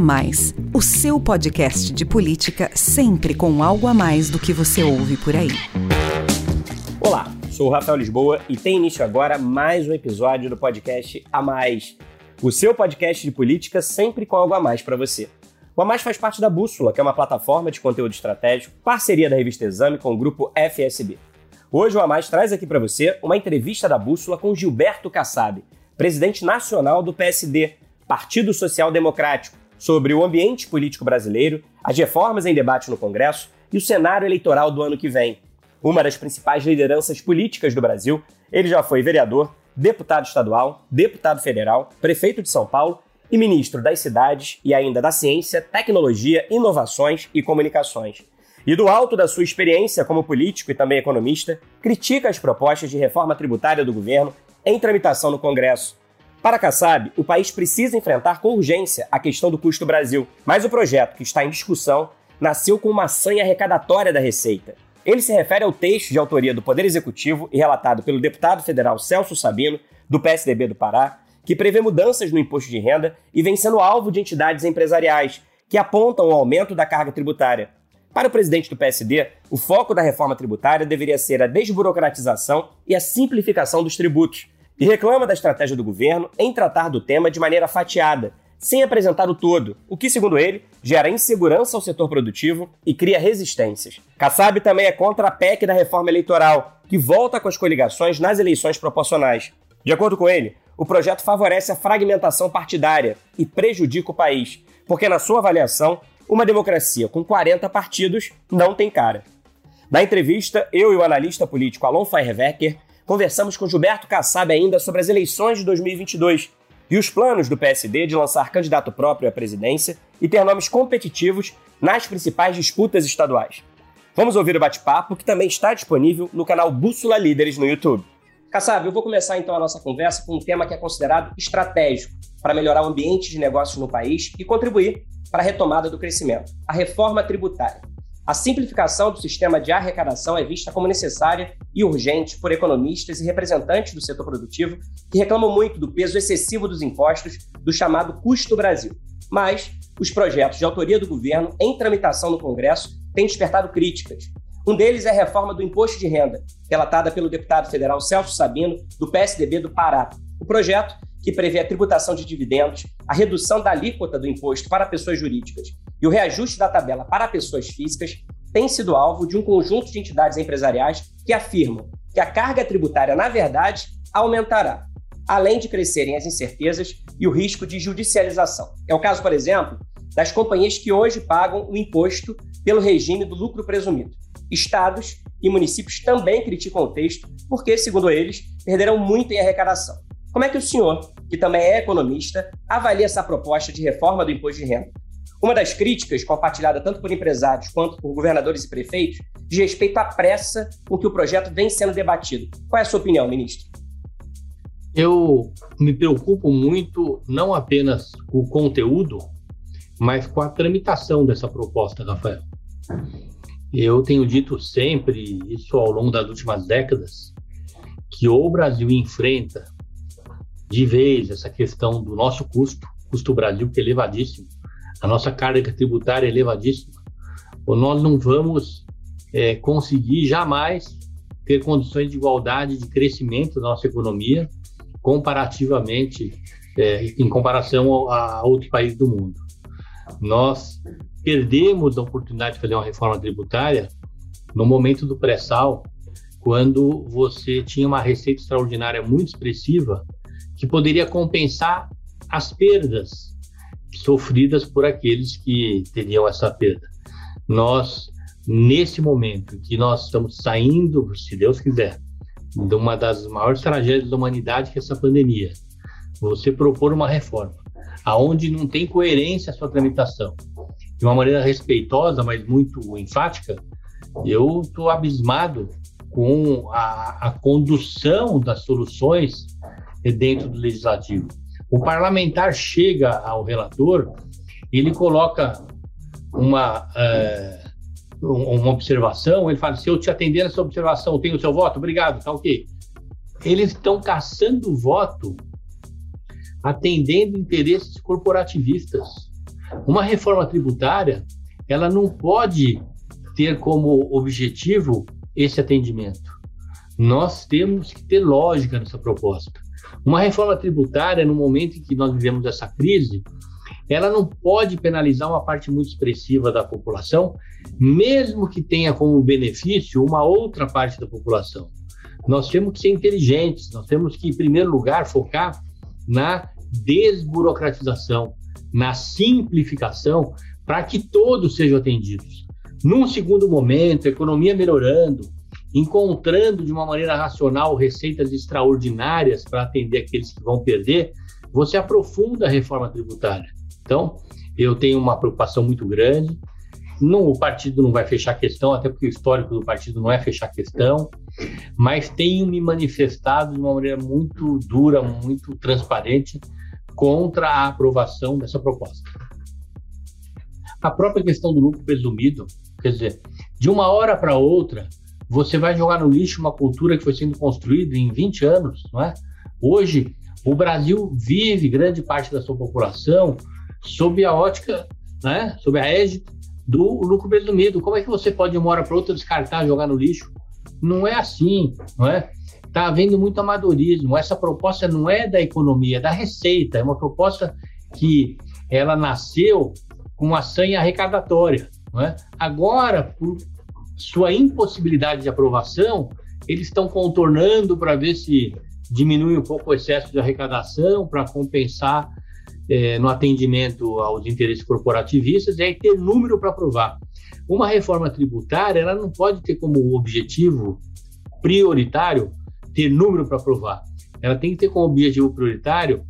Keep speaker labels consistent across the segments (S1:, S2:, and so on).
S1: Mais, o seu podcast de política sempre com algo a mais do que você ouve por aí.
S2: Olá, sou o Rafael Lisboa e tem início agora mais um episódio do podcast A Mais, o seu podcast de política sempre com algo a mais para você. O A Mais faz parte da Bússola, que é uma plataforma de conteúdo estratégico, parceria da revista Exame com o grupo FSB. Hoje o A Mais traz aqui para você uma entrevista da Bússola com Gilberto Kassab, presidente nacional do PSD, Partido Social Democrático, sobre o ambiente político brasileiro, as reformas em debate no Congresso e o cenário eleitoral do ano que vem. Uma das principais lideranças políticas do Brasil, ele já foi vereador, deputado estadual, deputado federal, prefeito de São Paulo e ministro das cidades e ainda da ciência, tecnologia, inovações e comunicações. E do alto da sua experiência como político e também economista, critica as propostas de reforma tributária do governo em tramitação no Congresso, para Kassab, o país precisa enfrentar com urgência a questão do custo Brasil, mas o projeto que está em discussão nasceu com uma sanha arrecadatória da Receita. Ele se refere ao texto de autoria do Poder Executivo e relatado pelo deputado federal Celso Sabino, do PSDB do Pará, que prevê mudanças no imposto de renda e vem sendo alvo de entidades empresariais que apontam o aumento da carga tributária. Para o presidente do PSD, o foco da reforma tributária deveria ser a desburocratização e a simplificação dos tributos, e reclama da estratégia do governo em tratar do tema de maneira fatiada, sem apresentar o todo, o que, segundo ele, gera insegurança ao setor produtivo e cria resistências. Kassab também é contra a PEC da reforma eleitoral, que volta com as coligações nas eleições proporcionais. De acordo com ele, o projeto favorece a fragmentação partidária e prejudica o país, porque, na sua avaliação, uma democracia com 40 partidos não tem cara. Na entrevista, eu e o analista político Alon Feierwecker conversamos com Gilberto Kassab ainda sobre as eleições de 2022 e os planos do PSD de lançar candidato próprio à presidência e ter nomes competitivos nas principais disputas estaduais. Vamos ouvir o bate-papo que também está disponível no canal Bússola Líderes no YouTube. Kassab, eu vou começar então a nossa conversa com um tema que é considerado estratégico para melhorar o ambiente de negócios no país e contribuir para a retomada do crescimento, a reforma tributária. A simplificação do sistema de arrecadação é vista como necessária e urgente por economistas e representantes do setor produtivo que reclamam muito do peso excessivo dos impostos do chamado custo Brasil. Mas os projetos de autoria do governo em tramitação no Congresso têm despertado críticas. Um deles é a reforma do imposto de renda, relatada pelo deputado federal Celso Sabino, do PSDB do Pará. O projeto que prevê a tributação de dividendos, a redução da alíquota do imposto para pessoas jurídicas e o reajuste da tabela para pessoas físicas tem sido alvo de um conjunto de entidades empresariais que afirmam que a carga tributária, na verdade, aumentará, além de crescerem as incertezas e o risco de judicialização. É o caso, por exemplo, das companhias que hoje pagam o imposto pelo regime do lucro presumido. Estados e municípios também criticam o texto porque, segundo eles, perderão muito em arrecadação. Como é que o senhor, que também é economista, avalia essa proposta de reforma do imposto de renda? Uma das críticas, compartilhada tanto por empresários quanto por governadores e prefeitos, diz respeito à pressa com que o projeto vem sendo debatido. Qual é a sua opinião, ministro?
S3: Eu me preocupo muito não apenas com o conteúdo, mas com a tramitação dessa proposta, Rafael. Eu tenho dito sempre, isso ao longo das últimas décadas, que o Brasil enfrenta de vez essa questão do nosso custo, custo Brasil que é elevadíssimo, a nossa carga tributária é elevadíssima, nós não vamos é, conseguir jamais ter condições de igualdade de crescimento da nossa economia comparativamente é, em comparação a, a outros países do mundo. Nós perdemos a oportunidade de fazer uma reforma tributária no momento do pré-sal, quando você tinha uma receita extraordinária muito expressiva que poderia compensar as perdas sofridas por aqueles que teriam essa perda. Nós, nesse momento que nós estamos saindo, se Deus quiser, de uma das maiores tragédias da humanidade, que é essa pandemia, você propor uma reforma aonde não tem coerência a sua tramitação, de uma maneira respeitosa, mas muito enfática, eu estou abismado com a, a condução das soluções dentro do legislativo. O parlamentar chega ao relator, ele coloca uma, é, uma observação, ele fala: se eu te atender essa observação, tenho o seu voto? Obrigado, tá ok. Eles estão caçando voto atendendo interesses corporativistas. Uma reforma tributária, ela não pode ter como objetivo esse atendimento. Nós temos que ter lógica nessa proposta. Uma reforma tributária, no momento em que nós vivemos essa crise, ela não pode penalizar uma parte muito expressiva da população, mesmo que tenha como benefício uma outra parte da população. Nós temos que ser inteligentes, nós temos que, em primeiro lugar, focar na desburocratização, na simplificação, para que todos sejam atendidos. Num segundo momento, a economia melhorando, encontrando de uma maneira racional receitas extraordinárias para atender aqueles que vão perder, você aprofunda a reforma tributária. Então, eu tenho uma preocupação muito grande. Não, o partido não vai fechar a questão, até porque o histórico do partido não é fechar a questão, mas tenho me manifestado de uma maneira muito dura, muito transparente contra a aprovação dessa proposta. A própria questão do lucro presumido, quer dizer, de uma hora para outra, você vai jogar no lixo uma cultura que foi sendo construída em 20 anos, não é? Hoje, o Brasil vive grande parte da sua população sob a ótica, né, sob a égide do lucro presumido. Como é que você pode de uma hora para outra descartar, jogar no lixo? Não é assim, não é? Está havendo muito amadorismo. Essa proposta não é da economia, é da receita. É uma proposta que ela nasceu com uma sanha arrecadatória. Não é? Agora, por sua impossibilidade de aprovação, eles estão contornando para ver se diminui um pouco o excesso de arrecadação, para compensar é, no atendimento aos interesses corporativistas, e aí ter número para aprovar. Uma reforma tributária, ela não pode ter como objetivo prioritário ter número para aprovar. Ela tem que ter como objetivo prioritário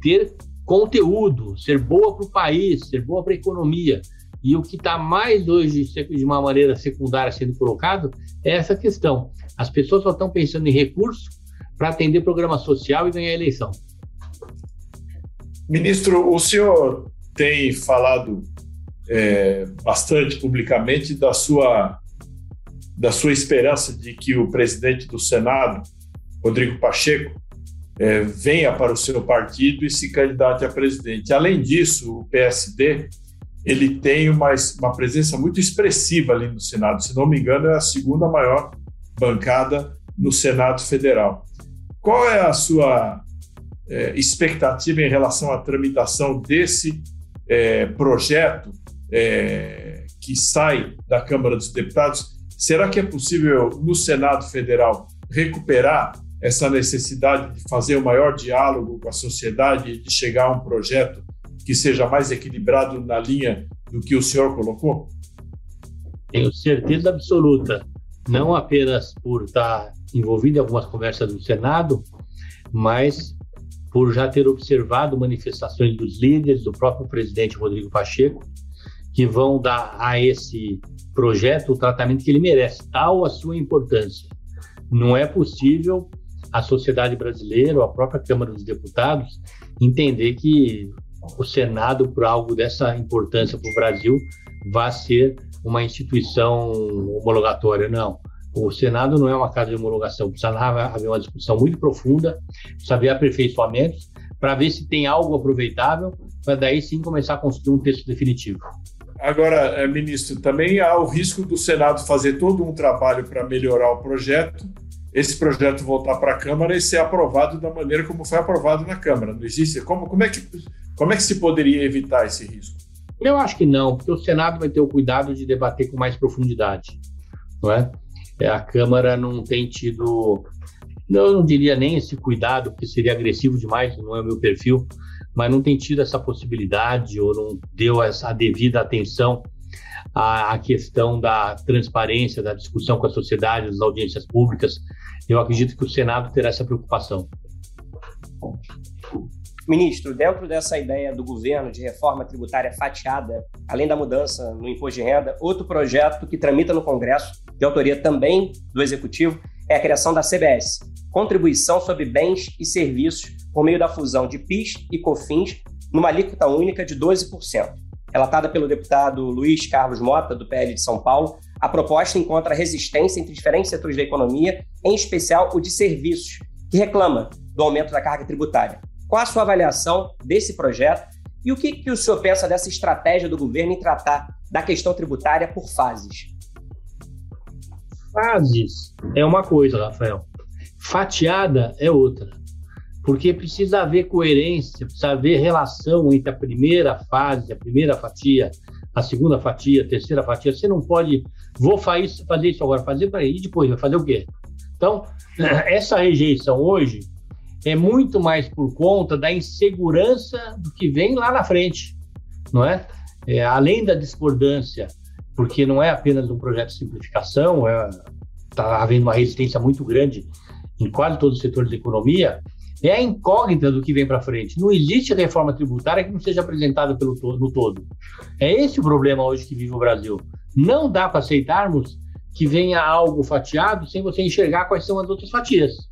S3: ter conteúdo, ser boa para o país, ser boa para a economia. E o que está mais hoje, de uma maneira secundária, sendo colocado, é essa questão. As pessoas só estão pensando em recurso para atender programa social e ganhar eleição.
S4: Ministro, o senhor tem falado é, bastante publicamente da sua, da sua esperança de que o presidente do Senado, Rodrigo Pacheco, é, venha para o seu partido e se candidate a presidente. Além disso, o PSD ele tem uma, uma presença muito expressiva ali no Senado. Se não me engano, é a segunda maior bancada no Senado Federal. Qual é a sua é, expectativa em relação à tramitação desse é, projeto é, que sai da Câmara dos Deputados? Será que é possível, no Senado Federal, recuperar essa necessidade de fazer o um maior diálogo com a sociedade, de chegar a um projeto que seja mais equilibrado na linha do que o senhor colocou?
S3: Tenho certeza absoluta, não apenas por estar envolvido em algumas conversas do Senado, mas por já ter observado manifestações dos líderes, do próprio presidente Rodrigo Pacheco, que vão dar a esse projeto o tratamento que ele merece, tal a sua importância. Não é possível a sociedade brasileira ou a própria Câmara dos Deputados entender que o Senado, por algo dessa importância para o Brasil, vai ser uma instituição homologatória. Não. O Senado não é uma casa de homologação. Precisa haver uma discussão muito profunda, precisa haver aperfeiçoamentos para ver se tem algo aproveitável, para daí sim começar a construir um texto definitivo.
S4: Agora, eh, ministro, também há o risco do Senado fazer todo um trabalho para melhorar o projeto esse projeto voltar para a Câmara e ser aprovado da maneira como foi aprovado na Câmara. Não existe? Como, como, é, que, como é que se poderia evitar esse risco?
S3: Eu acho que não, porque o Senado vai ter o cuidado de debater com mais profundidade. Não é? é a Câmara não tem tido, eu não diria nem esse cuidado, porque seria agressivo demais, não é o meu perfil, mas não tem tido essa possibilidade ou não deu essa devida atenção à, à questão da transparência, da discussão com a sociedade, das audiências públicas, eu acredito que o Senado terá essa preocupação.
S2: Ministro, dentro dessa ideia do governo de reforma tributária fatiada, além da mudança no imposto de renda, outro projeto que tramita no Congresso, de autoria também do Executivo, é a criação da CBS, Contribuição sobre Bens e Serviços, por meio da fusão de PIS e COFINS, numa alíquota única de 12%. Relatada pelo deputado Luiz Carlos Mota, do PL de São Paulo, a proposta encontra resistência entre diferentes setores da economia, em especial o de serviços, que reclama do aumento da carga tributária. Qual a sua avaliação desse projeto E o que, que o senhor pensa dessa estratégia do governo em tratar da questão tributária por fases?
S3: Fases é uma coisa, Rafael. Fatiada é outra. Porque precisa haver coerência, precisa haver relação entre a primeira fase, a primeira fatia, a segunda fatia, a terceira fatia. Você não pode, vou fazer isso agora, fazer para ir depois, vai fazer o quê? Então, essa rejeição hoje é muito mais por conta da insegurança do que vem lá na frente, não é? é além da discordância, porque não é apenas um projeto de simplificação, está é, tá havendo uma resistência muito grande em quase todos os setores da economia, é a incógnita do que vem para frente. Não existe reforma tributária que não seja apresentada pelo to no todo. É esse o problema hoje que vive o Brasil. Não dá para aceitarmos que venha algo fatiado sem você enxergar quais são as outras fatias.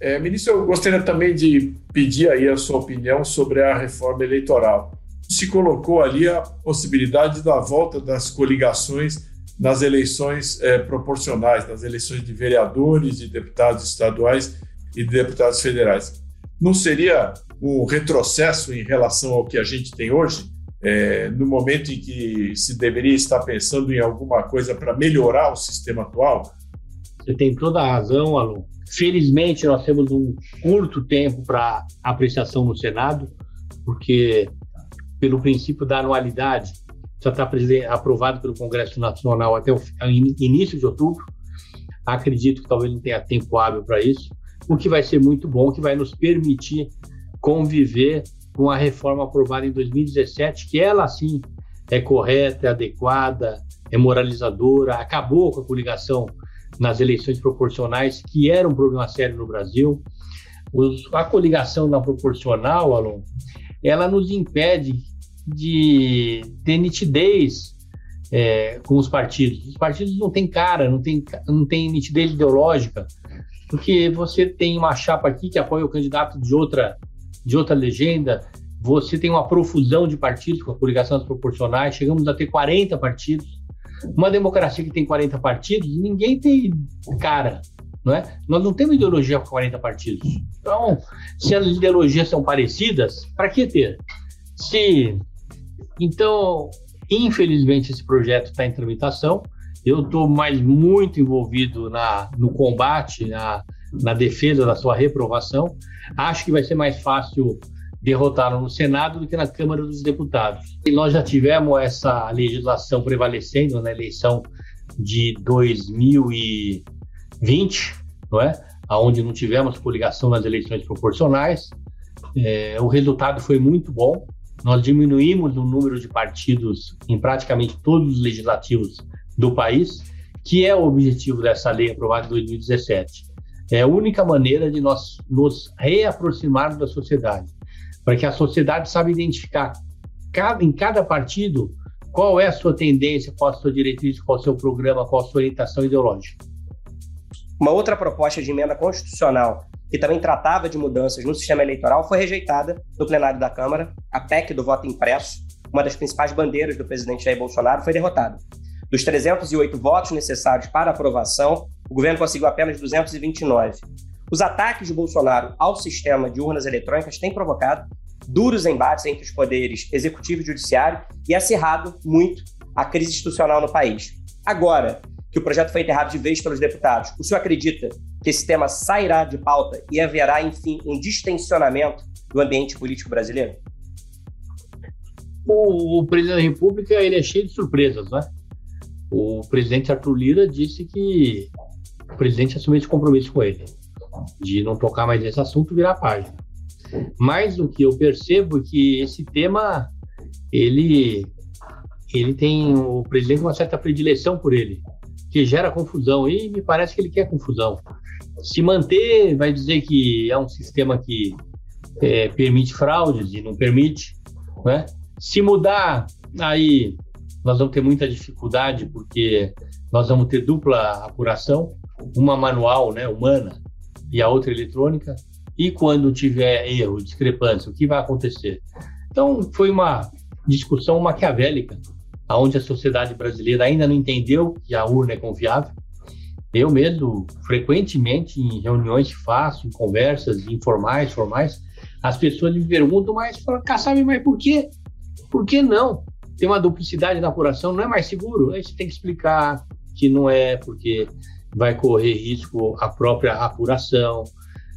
S4: É, ministro, eu gostaria também de pedir aí a sua opinião sobre a reforma eleitoral. Se colocou ali a possibilidade da volta das coligações nas eleições é, proporcionais, nas eleições de vereadores, de deputados estaduais e de deputados federais. Não seria um retrocesso em relação ao que a gente tem hoje, é, no momento em que se deveria estar pensando em alguma coisa para melhorar o sistema atual?
S3: Você tem toda a razão, Alon. Felizmente, nós temos um curto tempo para apreciação no Senado, porque, pelo princípio da anualidade, já está aprovado pelo Congresso Nacional até o início de outubro. Acredito que talvez não tenha tempo hábil para isso, o que vai ser muito bom, que vai nos permitir conviver com a reforma aprovada em 2017, que ela sim é correta, é adequada, é moralizadora, acabou com a coligação nas eleições proporcionais, que era um problema sério no Brasil. Os, a coligação na proporcional, Alon, ela nos impede de ter nitidez é, com os partidos. Os partidos não têm cara, não têm, não têm nitidez ideológica, porque você tem uma chapa aqui que apoia o candidato de outra, de outra legenda, você tem uma profusão de partidos com a coligação das proporcionais, chegamos a ter 40 partidos, uma democracia que tem 40 partidos, ninguém tem cara, não é? Nós não temos ideologia com 40 partidos. Então, se as ideologias são parecidas, para que ter? Se então, infelizmente esse projeto está em tramitação. Eu estou mais muito envolvido na, no combate, na, na defesa da sua reprovação. Acho que vai ser mais fácil derrotá-lo no Senado do que na Câmara dos Deputados. E nós já tivemos essa legislação prevalecendo na eleição de 2020, não é? Onde não tivemos coligação nas eleições proporcionais. É, o resultado foi muito bom. Nós diminuímos o número de partidos em praticamente todos os legislativos do país, que é o objetivo dessa lei aprovada em 2017. É a única maneira de nós nos reaproximarmos da sociedade para que a sociedade saiba identificar cada, em cada partido qual é a sua tendência, qual a sua diretriz, qual o seu programa, qual a sua orientação ideológica.
S2: Uma outra proposta de emenda constitucional que também tratava de mudanças no sistema eleitoral foi rejeitada no plenário da Câmara. A PEC do voto impresso, uma das principais bandeiras do presidente Jair Bolsonaro, foi derrotada. Dos 308 votos necessários para aprovação, o governo conseguiu apenas 229. Os ataques de Bolsonaro ao sistema de urnas eletrônicas têm provocado duros embates entre os poderes executivo e judiciário e acirrado muito a crise institucional no país. Agora que o projeto foi enterrado de vez pelos deputados, o senhor acredita que esse tema sairá de pauta e haverá, enfim, um distensionamento do ambiente político brasileiro?
S3: O, o presidente da República ele é cheio de surpresas, né? O presidente Arthur Lira disse que o presidente assumiu esse compromisso com ele de não tocar mais nesse assunto, virar página. Mais do que eu percebo que esse tema, ele, ele tem, o presidente uma certa predileção por ele, que gera confusão, e me parece que ele quer confusão. Se manter, vai dizer que é um sistema que é, permite fraudes e não permite, né? Se mudar, aí nós vamos ter muita dificuldade, porque nós vamos ter dupla apuração, uma manual, né, humana, e a outra eletrônica, e quando tiver erro, discrepância, o que vai acontecer? Então, foi uma discussão maquiavélica, onde a sociedade brasileira ainda não entendeu que a urna é confiável. Eu mesmo, frequentemente, em reuniões que faço, em conversas informais, formais, As pessoas me perguntam, mas falam, mas por quê? Por que não? Tem uma duplicidade na apuração, não é mais seguro? Aí você tem que explicar que não é, porque vai correr risco a própria apuração,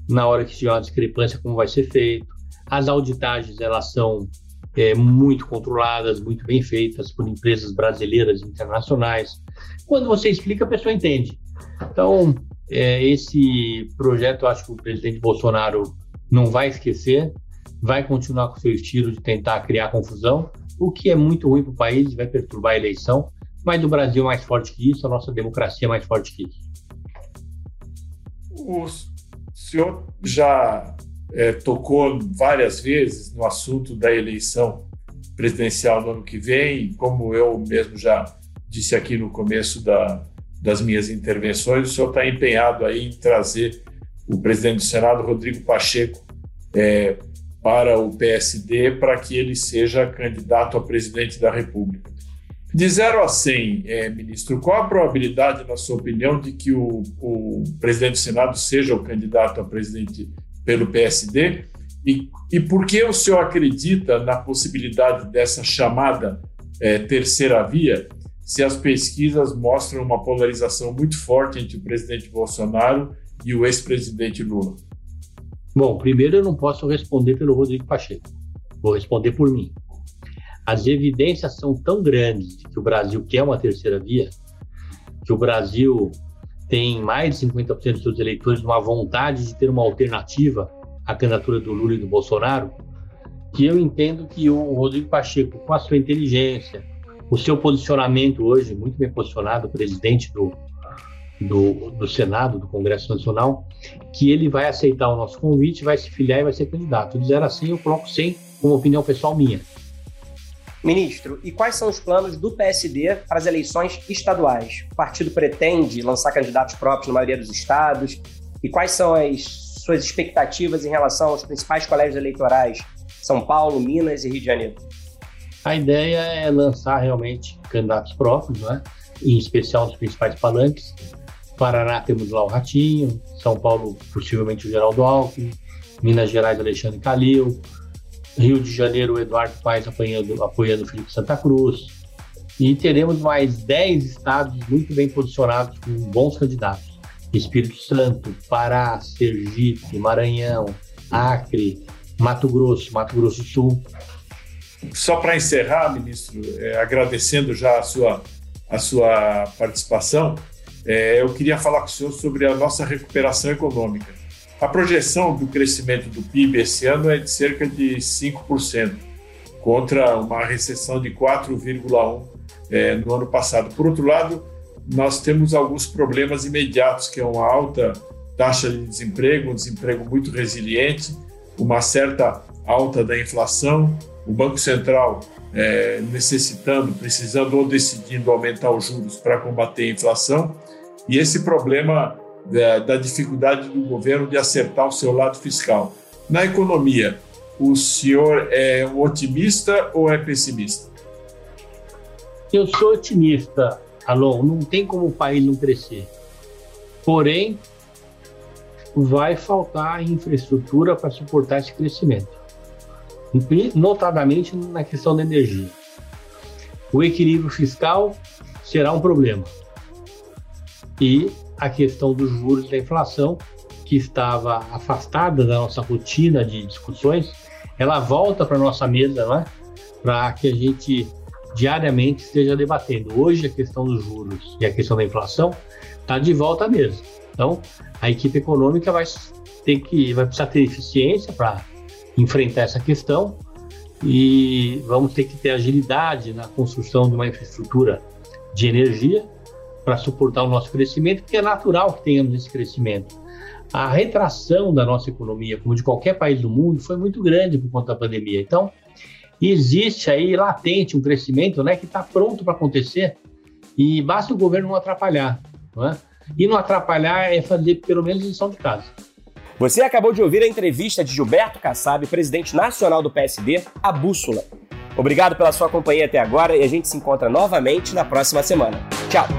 S3: na hora que tiver uma discrepância, como vai ser feito. As auditagens, elas são é, muito controladas, muito bem feitas por empresas brasileiras e internacionais. Quando você explica, a pessoa entende. Então, é, esse projeto, eu acho que o presidente Bolsonaro não vai esquecer, vai continuar com seu estilo de tentar criar confusão, o que é muito ruim para o país, vai perturbar a eleição, mas o Brasil é mais forte que isso, a nossa democracia é mais forte que isso.
S4: O senhor já é, tocou várias vezes no assunto da eleição presidencial no ano que vem, como eu mesmo já disse aqui no começo da, das minhas intervenções, o senhor está empenhado aí em trazer o presidente do Senado, Rodrigo Pacheco, é, para o PSD, para que ele seja candidato a presidente da República. De 0 a 100, é, ministro, qual a probabilidade, na sua opinião, de que o, o presidente do Senado seja o candidato a presidente pelo PSD? E, e por que o senhor acredita na possibilidade dessa chamada é, terceira via, se as pesquisas mostram uma polarização muito forte entre o presidente Bolsonaro e o ex-presidente Lula?
S3: Bom, primeiro eu não posso responder pelo Rodrigo Pacheco. Vou responder por mim. As evidências são tão grandes de que o Brasil quer uma terceira via, que o Brasil tem mais de 50% dos seus eleitores uma vontade de ter uma alternativa à candidatura do Lula e do Bolsonaro, que eu entendo que o Rodrigo Pacheco, com a sua inteligência, o seu posicionamento hoje, muito bem posicionado, presidente do, do, do, Senado, do Congresso Nacional, que ele vai aceitar o nosso convite, vai se filiar e vai ser candidato. Dizer assim, eu coloco sem como opinião pessoal minha.
S2: Ministro, e quais são os planos do PSD para as eleições estaduais? O partido pretende lançar candidatos próprios na maioria dos estados? E quais são as suas expectativas em relação aos principais colégios eleitorais? São Paulo, Minas e Rio de Janeiro.
S3: A ideia é lançar realmente candidatos próprios, né? em especial nos principais palanques. Paraná temos lá o Ratinho, São Paulo possivelmente o Geraldo Alckmin, Minas Gerais Alexandre Calil, Rio de Janeiro, o Eduardo Paes apoiando, apoiando o Felipe Santa Cruz. E teremos mais 10 estados muito bem posicionados com bons candidatos. Espírito Santo, Pará, Sergipe, Maranhão, Acre, Mato Grosso, Mato Grosso do Sul.
S4: Só para encerrar, ministro, é, agradecendo já a sua, a sua participação, é, eu queria falar com o senhor sobre a nossa recuperação econômica. A projeção do crescimento do PIB esse ano é de cerca de 5%, contra uma recessão de 4,1% é, no ano passado. Por outro lado, nós temos alguns problemas imediatos, que é uma alta taxa de desemprego, um desemprego muito resiliente, uma certa alta da inflação, o Banco Central é, necessitando, precisando ou decidindo aumentar os juros para combater a inflação, e esse problema da, da dificuldade do governo de acertar o seu lado fiscal. Na economia, o senhor é um otimista ou é pessimista?
S3: Eu sou otimista, Alon. Não tem como o país não crescer. Porém, vai faltar infraestrutura para suportar esse crescimento, notadamente na questão da energia. O equilíbrio fiscal será um problema. E a questão dos juros e da inflação, que estava afastada da nossa rotina de discussões, ela volta para a nossa mesa, né? para que a gente diariamente esteja debatendo. Hoje a questão dos juros e a questão da inflação está de volta à mesa. Então, a equipe econômica vai ter que vai precisar ter eficiência para enfrentar essa questão e vamos ter que ter agilidade na construção de uma infraestrutura de energia para suportar o nosso crescimento, porque é natural que tenhamos esse crescimento. A retração da nossa economia, como de qualquer país do mundo, foi muito grande por conta da pandemia. Então, existe aí latente um crescimento né, que está pronto para acontecer e basta o governo não atrapalhar. Não é? E não atrapalhar é fazer pelo menos lição de casa.
S2: Você acabou de ouvir a entrevista de Gilberto Kassab, presidente nacional do PSD, a Bússola. Obrigado pela sua companhia até agora e a gente se encontra novamente na próxima semana. Tchau!